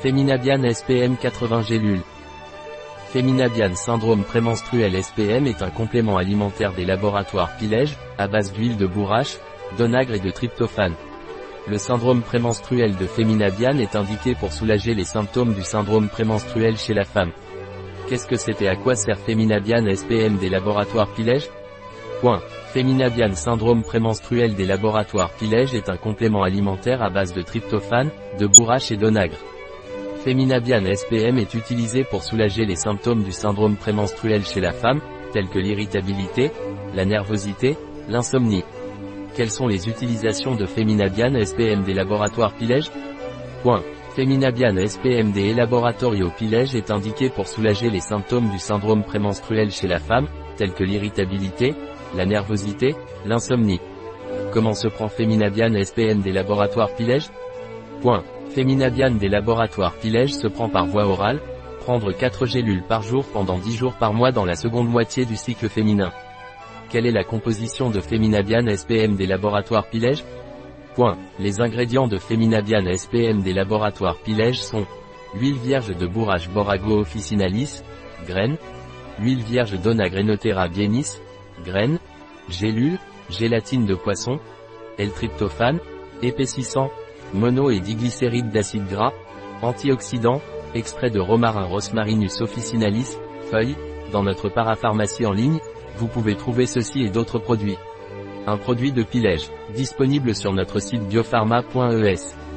Féminabian SPM 80 gélules. Féminabian syndrome prémenstruel SPM est un complément alimentaire des laboratoires Pilège, à base d'huile de bourrache, d'onagre et de tryptophane. Le syndrome prémenstruel de Féminabian est indiqué pour soulager les symptômes du syndrome prémenstruel chez la femme. Qu'est-ce que c'est et à quoi sert Féminabian SPM des laboratoires Pilège? Point. Féminabian syndrome prémenstruel des laboratoires Pilège est un complément alimentaire à base de tryptophane, de bourrache et d'onagre. Féminabian SPM est utilisé pour soulager les symptômes du syndrome prémenstruel chez la femme, tels que l'irritabilité, la nervosité, l'insomnie. Quelles sont les utilisations de Féminabian SPM des laboratoires Pilège Point. Féminabian SPM des Laboratorio Pilège est indiqué pour soulager les symptômes du syndrome prémenstruel chez la femme, tels que l'irritabilité, la nervosité, l'insomnie. Comment se prend Féminabian SPM des laboratoires Pilège Point. Féminabian des laboratoires Pilège se prend par voie orale, prendre 4 gélules par jour pendant 10 jours par mois dans la seconde moitié du cycle féminin. Quelle est la composition de Féminabian SPM des laboratoires Pilège? Point. Les ingrédients de Féminabian SPM des laboratoires Pilège sont Huile vierge de bourrage Borago officinalis, graines, Huile vierge d'Onagrenotera bienis, graines, gélules, gélatine de poisson, L-tryptophane, épaississant, mono et diglycéride d'acide gras, antioxydant, extrait de romarin Rosmarinus officinalis, feuilles, dans notre parapharmacie en ligne, vous pouvez trouver ceci et d'autres produits. Un produit de Pilège, disponible sur notre site biopharma.es.